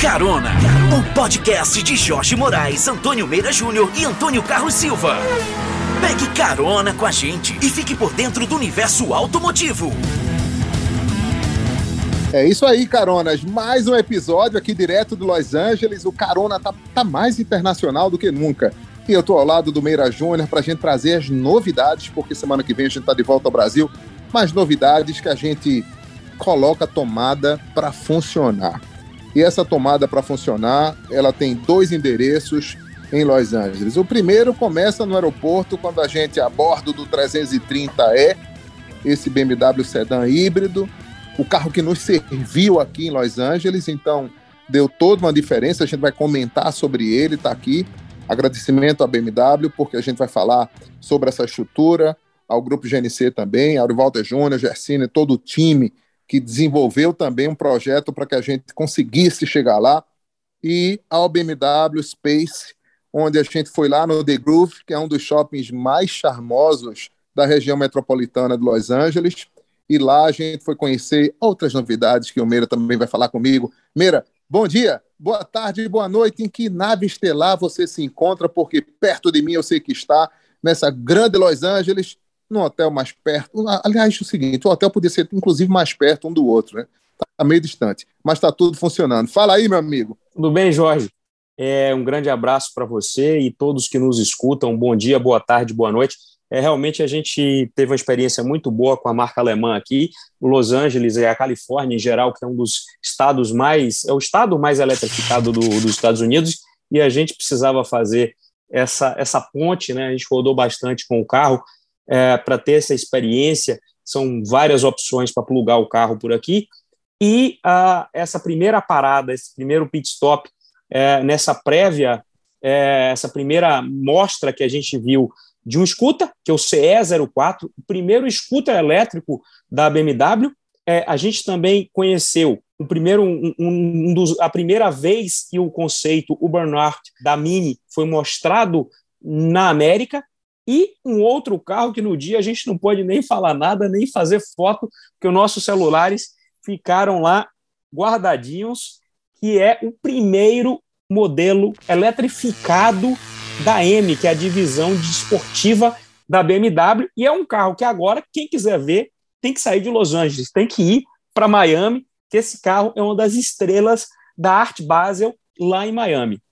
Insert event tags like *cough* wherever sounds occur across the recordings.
Carona, o podcast de Jorge Moraes, Antônio Meira Júnior e Antônio Carlos Silva. Pegue carona com a gente e fique por dentro do universo automotivo. É isso aí, caronas. Mais um episódio aqui direto de Los Angeles. O Carona tá, tá mais internacional do que nunca. E eu tô ao lado do Meira Júnior para a gente trazer as novidades, porque semana que vem a gente tá de volta ao Brasil. Mais novidades que a gente coloca a tomada para funcionar. E essa tomada para funcionar, ela tem dois endereços em Los Angeles. O primeiro começa no aeroporto quando a gente a bordo do 330E, esse BMW sedã híbrido, o carro que nos serviu aqui em Los Angeles, então deu toda uma diferença, a gente vai comentar sobre ele, está aqui. Agradecimento à BMW, porque a gente vai falar sobre essa estrutura, ao Grupo GNC também, ao Walter Júnior, Gersine, todo o time que desenvolveu também um projeto para que a gente conseguisse chegar lá, e ao BMW Space, onde a gente foi lá no The Groove, que é um dos shoppings mais charmosos da região metropolitana de Los Angeles, e lá a gente foi conhecer outras novidades que o Meira também vai falar comigo. Meira, bom dia, boa tarde, boa noite. Em que nave estelar você se encontra? Porque perto de mim eu sei que está, nessa grande Los Angeles, no hotel mais perto. Aliás, é o seguinte: o hotel podia ser inclusive mais perto um do outro, né? Está meio distante, mas está tudo funcionando. Fala aí, meu amigo. Tudo bem, Jorge? É, um grande abraço para você e todos que nos escutam. Bom dia, boa tarde, boa noite. É, realmente a gente teve uma experiência muito boa com a marca alemã aqui. Los Angeles e a Califórnia, em geral, que é um dos estados mais. é o estado mais eletrificado do, dos Estados Unidos, e a gente precisava fazer essa, essa ponte, né? A gente rodou bastante com o carro é, para ter essa experiência. São várias opções para plugar o carro por aqui. E essa primeira parada, esse primeiro pit stop, é, nessa prévia, é, essa primeira mostra que a gente viu de um scooter, que é o CE04, o primeiro scooter elétrico da BMW. É, a gente também conheceu o primeiro, um, um dos, a primeira vez que o conceito o burnout da Mini foi mostrado na América, e um outro carro que no dia a gente não pode nem falar nada, nem fazer foto, porque os nossos celulares ficaram lá guardadinhos, que é o primeiro modelo eletrificado da M, que é a divisão desportiva da BMW, e é um carro que agora, quem quiser ver, tem que sair de Los Angeles, tem que ir para Miami, que esse carro é uma das estrelas da Art Basel lá em Miami.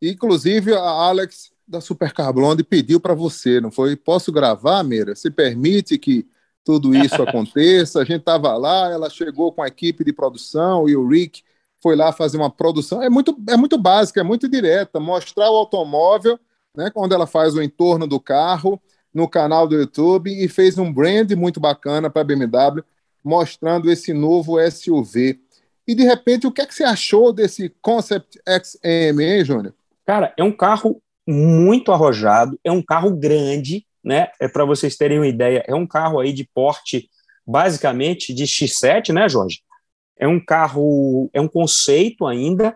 Inclusive, Alex da Supercar Blonde pediu para você, não foi? Posso gravar, Meira? Se permite que tudo isso *laughs* aconteça? A gente estava lá, ela chegou com a equipe de produção e o Rick foi lá fazer uma produção. É muito, é muito básica, é muito direta, mostrar o automóvel, né, quando ela faz o entorno do carro no canal do YouTube e fez um brand muito bacana para a BMW, mostrando esse novo SUV. E de repente, o que é que você achou desse Concept XM, hein, Júnior? Cara, é um carro muito arrojado, é um carro grande, né? É para vocês terem uma ideia, é um carro aí de porte basicamente de X7, né, Jorge? É um carro, é um conceito ainda,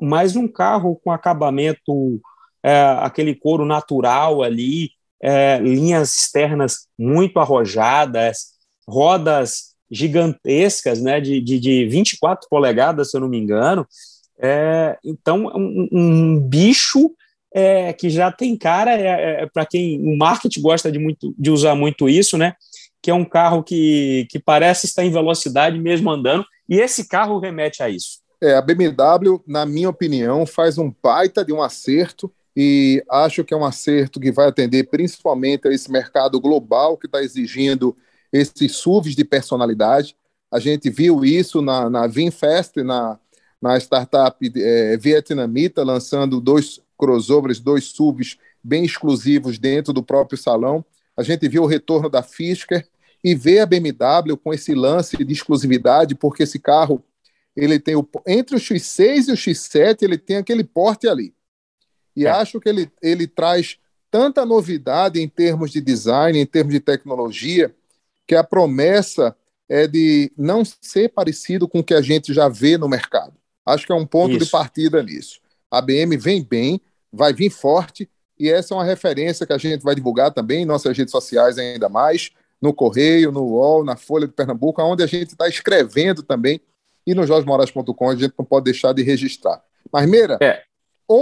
mas um carro com acabamento, é, aquele couro natural ali, é, linhas externas muito arrojadas, rodas gigantescas, né, de, de, de 24 polegadas, se eu não me engano. É, então, um, um bicho é, que já tem cara, é, é para quem o marketing gosta de, muito, de usar muito isso, né? Que é um carro que, que parece estar em velocidade mesmo andando, e esse carro remete a isso. É, a BMW, na minha opinião, faz um baita de um acerto e acho que é um acerto que vai atender principalmente a esse mercado global que está exigindo esses SUVs de personalidade. A gente viu isso na, na VinFest, na, na startup é, vietnamita, lançando dois crossovers, dois SUVs bem exclusivos dentro do próprio salão. A gente viu o retorno da Fisker e vê a BMW com esse lance de exclusividade, porque esse carro ele tem o, entre o X6 e o X7 ele tem aquele porte ali. E é. acho que ele, ele traz tanta novidade em termos de design, em termos de tecnologia, que a promessa é de não ser parecido com o que a gente já vê no mercado. Acho que é um ponto Isso. de partida nisso. A BM vem bem, vai vir forte, e essa é uma referência que a gente vai divulgar também em nossas redes sociais ainda mais, no Correio, no UOL, na Folha de Pernambuco, onde a gente está escrevendo também e no jorgemoraes.com a gente não pode deixar de registrar. Mas, Meira, é.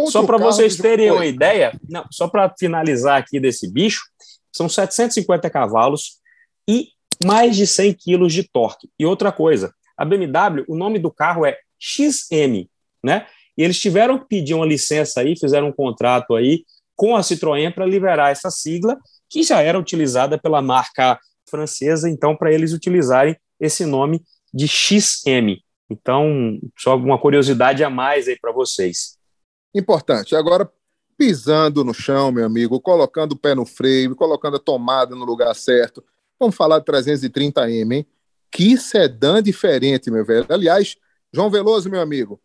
só para vocês terem uma ideia, não, só para finalizar aqui desse bicho, são 750 cavalos e mais de 100 quilos de torque. E outra coisa, a BMW, o nome do carro é XM, né? E eles tiveram que pedir uma licença aí, fizeram um contrato aí com a Citroën para liberar essa sigla, que já era utilizada pela marca francesa, então, para eles utilizarem esse nome de XM. Então, só alguma curiosidade a mais aí para vocês. Importante. Agora, pisando no chão, meu amigo, colocando o pé no freio, colocando a tomada no lugar certo. Vamos falar de 330M, hein? Que sedã diferente, meu velho. Aliás, João Veloso, meu amigo,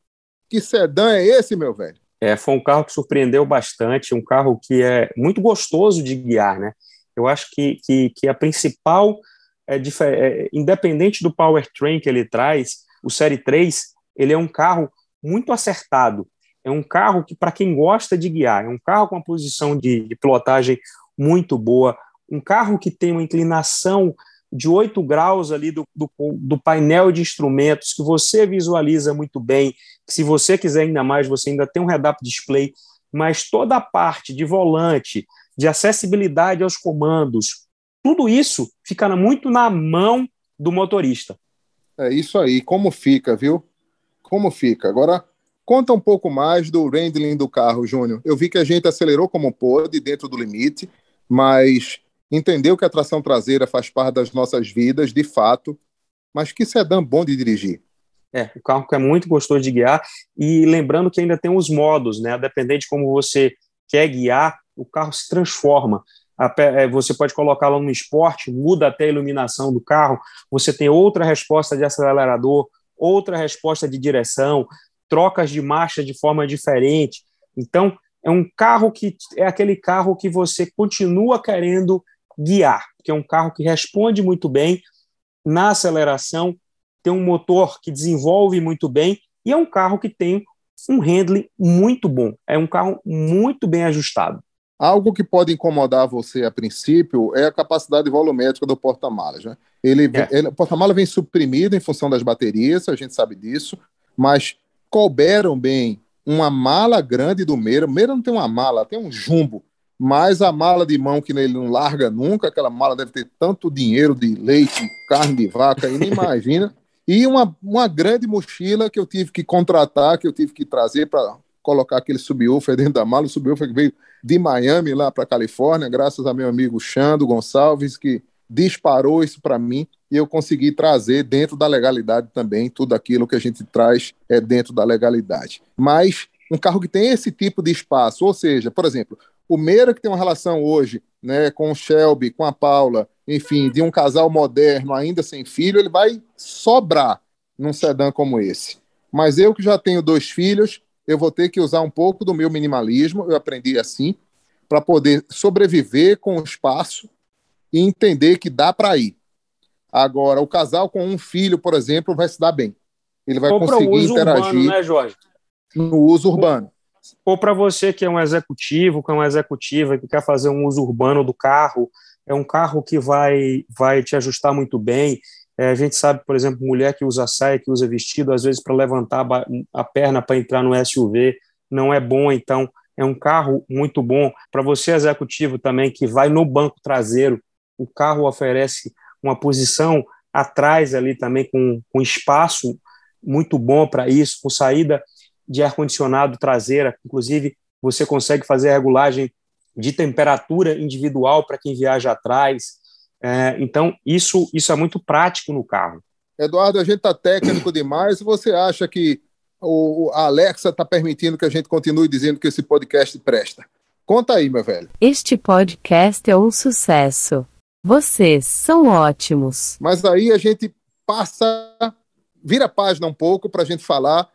que sedã é esse, meu velho? É, foi um carro que surpreendeu bastante, um carro que é muito gostoso de guiar, né? Eu acho que, que, que a principal, é, é, independente do powertrain que ele traz, o Série 3, ele é um carro muito acertado. É um carro que, para quem gosta de guiar, é um carro com uma posição de, de pilotagem muito boa, um carro que tem uma inclinação de 8 graus ali do, do, do, painel de instrumentos, que você visualiza muito bem, se você quiser ainda mais, você ainda tem um head-up display, mas toda a parte de volante, de acessibilidade aos comandos, tudo isso fica muito na mão do motorista. É isso aí, como fica, viu? Como fica. Agora, conta um pouco mais do handling do carro, Júnior. Eu vi que a gente acelerou como pôde, dentro do limite, mas entendeu que a tração traseira faz parte das nossas vidas, de fato, mas que sedã bom de dirigir. É, o carro que é muito gostoso de guiar, e lembrando que ainda tem os modos, né? Dependente de como você quer guiar, o carro se transforma. É, você pode colocá-lo no esporte, muda até a iluminação do carro, você tem outra resposta de acelerador, outra resposta de direção, trocas de marcha de forma diferente. Então, é um carro que é aquele carro que você continua querendo guiar, que é um carro que responde muito bem na aceleração, tem um motor que desenvolve muito bem e é um carro que tem um handling muito bom. É um carro muito bem ajustado. Algo que pode incomodar você a princípio é a capacidade volumétrica do porta-malas. Né? Ele, é. ele, o porta-malas vem suprimido em função das baterias, a gente sabe disso, mas couberam bem uma mala grande do Meira. O Meira não tem uma mala, tem um jumbo mas a mala de mão que ele não larga nunca, aquela mala deve ter tanto dinheiro de leite, carne de vaca, aí nem *laughs* imagina. E uma, uma grande mochila que eu tive que contratar, que eu tive que trazer para colocar aquele subwoofer dentro da mala, o subwoofer que veio de Miami lá para Califórnia, graças a meu amigo Xando Gonçalves, que disparou isso para mim. E eu consegui trazer dentro da legalidade também, tudo aquilo que a gente traz é dentro da legalidade. Mas um carro que tem esse tipo de espaço, ou seja, por exemplo, o Meira, que tem uma relação hoje né, com o Shelby, com a Paula, enfim, de um casal moderno ainda sem filho, ele vai sobrar num sedã como esse. Mas eu que já tenho dois filhos, eu vou ter que usar um pouco do meu minimalismo, eu aprendi assim, para poder sobreviver com o espaço e entender que dá para ir. Agora, o casal com um filho, por exemplo, vai se dar bem. Ele vai Ou conseguir interagir urbano, né, Jorge? no uso urbano ou para você que é um executivo, que é uma executiva, que quer fazer um uso urbano do carro, é um carro que vai, vai te ajustar muito bem. É, a gente sabe, por exemplo, mulher que usa saia, que usa vestido, às vezes para levantar a perna para entrar no SUV, não é bom, então é um carro muito bom. Para você, executivo também, que vai no banco traseiro, o carro oferece uma posição atrás ali também com, com espaço muito bom para isso, com saída de ar-condicionado traseira, inclusive você consegue fazer a regulagem de temperatura individual para quem viaja atrás. É, então, isso, isso é muito prático no carro. Eduardo, a gente está técnico demais. Você acha que o, a Alexa está permitindo que a gente continue dizendo que esse podcast presta? Conta aí, meu velho. Este podcast é um sucesso. Vocês são ótimos. Mas aí a gente passa, vira a página um pouco para a gente falar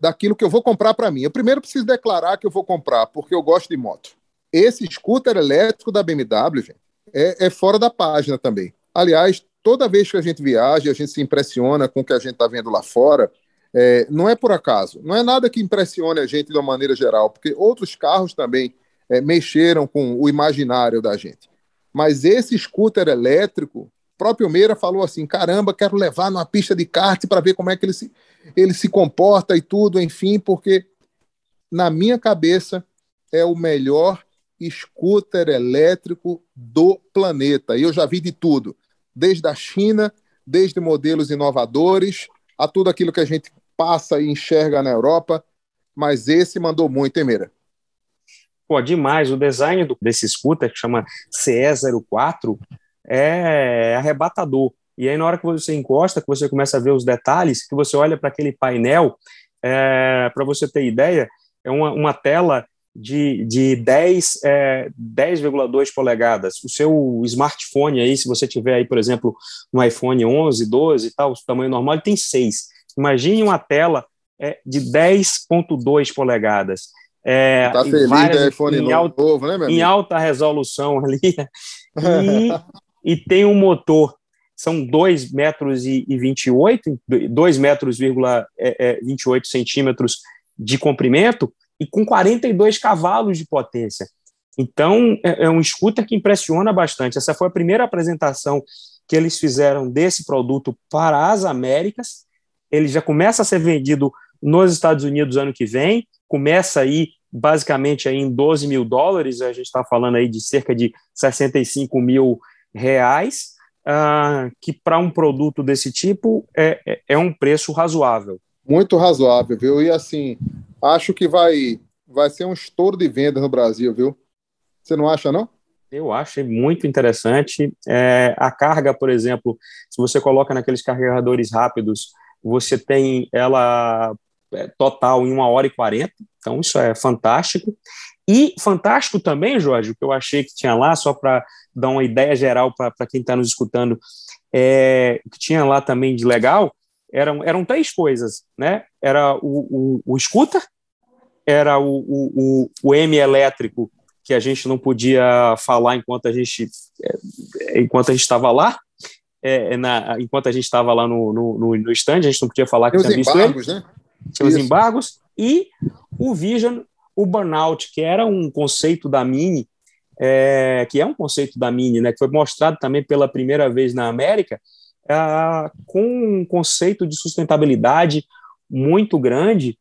daquilo que eu vou comprar para mim. Eu primeiro preciso declarar que eu vou comprar, porque eu gosto de moto. Esse scooter elétrico da BMW gente, é, é fora da página também. Aliás, toda vez que a gente viaja, a gente se impressiona com o que a gente está vendo lá fora. É, não é por acaso, não é nada que impressione a gente de uma maneira geral, porque outros carros também é, mexeram com o imaginário da gente. Mas esse scooter elétrico próprio Meira falou assim: caramba, quero levar numa pista de kart para ver como é que ele se, ele se comporta e tudo, enfim, porque na minha cabeça é o melhor scooter elétrico do planeta. E eu já vi de tudo, desde a China, desde modelos inovadores, a tudo aquilo que a gente passa e enxerga na Europa, mas esse mandou muito, hein, Meira? Pô, demais. O design do, desse scooter, que chama CE04, é arrebatador. E aí, na hora que você encosta, que você começa a ver os detalhes, que você olha para aquele painel, é, para você ter ideia, é uma, uma tela de, de 10, é, 10,2 polegadas. O seu smartphone aí, se você tiver aí, por exemplo, um iPhone 11, 12 e tal, o tamanho normal, ele tem 6. Imagine uma tela é, de 10,2 polegadas. É, tá feliz várias, do iPhone em alta, novo, né, meu Em alta resolução *laughs* ali. E, *laughs* e tem um motor, são 2 metros e, e 28, 2 metros, é, é, 28 centímetros de comprimento e com 42 cavalos de potência. Então, é, é um scooter que impressiona bastante. Essa foi a primeira apresentação que eles fizeram desse produto para as Américas. Ele já começa a ser vendido nos Estados Unidos ano que vem, começa aí basicamente aí em 12 mil dólares, a gente está falando aí de cerca de 65 mil reais, uh, que para um produto desse tipo é, é, é um preço razoável. Muito razoável, viu? E assim, acho que vai, vai ser um estouro de vendas no Brasil, viu? Você não acha, não? Eu acho muito interessante. É, a carga, por exemplo, se você coloca naqueles carregadores rápidos, você tem ela é, total em uma hora e quarenta, então isso é fantástico. E fantástico também, Jorge, o que eu achei que tinha lá, só para dar uma ideia geral para quem está nos escutando, é, o que tinha lá também de legal eram, eram três coisas, né? Era o, o, o scooter, era o, o, o M elétrico, que a gente não podia falar enquanto a gente é, enquanto a gente estava lá, é, na, enquanto a gente estava lá no, no, no stand, a gente não podia falar que tinha visto embargos, ele. Né? Tinha os embargos, e o Vision, o Burnout, que era um conceito da Mini, é, que é um conceito da Mini, né, que foi mostrado também pela primeira vez na América, é, com um conceito de sustentabilidade muito grande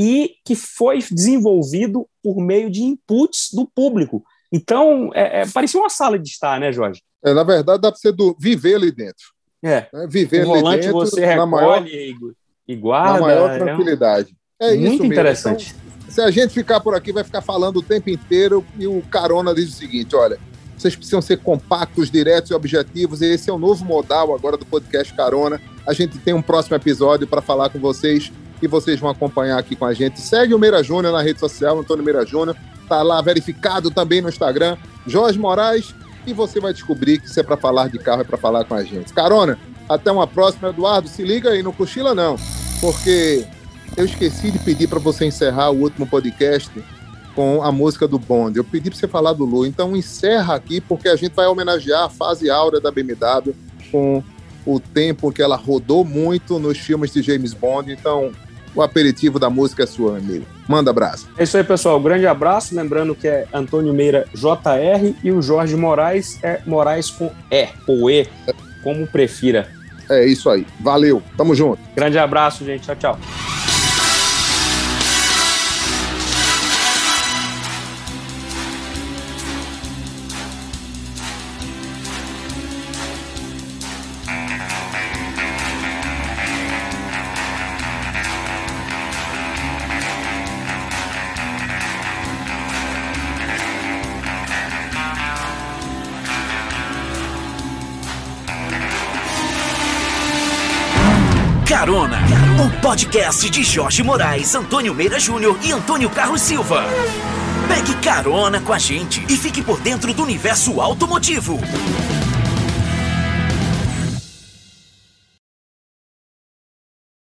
e que foi desenvolvido por meio de inputs do público. Então, é, é, parecia uma sala de estar, né, Jorge? É, na verdade, dá para você do, viver ali dentro. É. é viver o ali dentro. você recolhe maior, e guarda. Na maior tranquilidade. É, muito isso interessante. Então, se a gente ficar por aqui, vai ficar falando o tempo inteiro e o Carona diz o seguinte: olha, vocês precisam ser compactos, diretos e objetivos. E esse é o novo modal agora do podcast Carona. A gente tem um próximo episódio para falar com vocês e vocês vão acompanhar aqui com a gente. Segue o Meira Júnior na rede social, Antônio Meira Júnior. Tá lá verificado também no Instagram. Jorge Moraes. E você vai descobrir que se é para falar de carro, é para falar com a gente. Carona, até uma próxima, Eduardo. Se liga aí, não cochila não, porque eu esqueci de pedir para você encerrar o último podcast com a música do Bond. Eu pedi para você falar do Lu, então encerra aqui porque a gente vai homenagear a fase áurea da BMW com o tempo que ela rodou muito nos filmes de James Bond. Então, o aperitivo da música é sua, amigo. Manda abraço. É isso aí, pessoal. Grande abraço. Lembrando que é Antônio Meira JR e o Jorge Moraes é Moraes com E ou E, como prefira. É isso aí. Valeu. Tamo junto. Grande abraço, gente. Tchau, tchau. O podcast de Jorge Moraes, Antônio Meira Júnior e Antônio Carlos Silva. Pegue carona com a gente e fique por dentro do universo automotivo.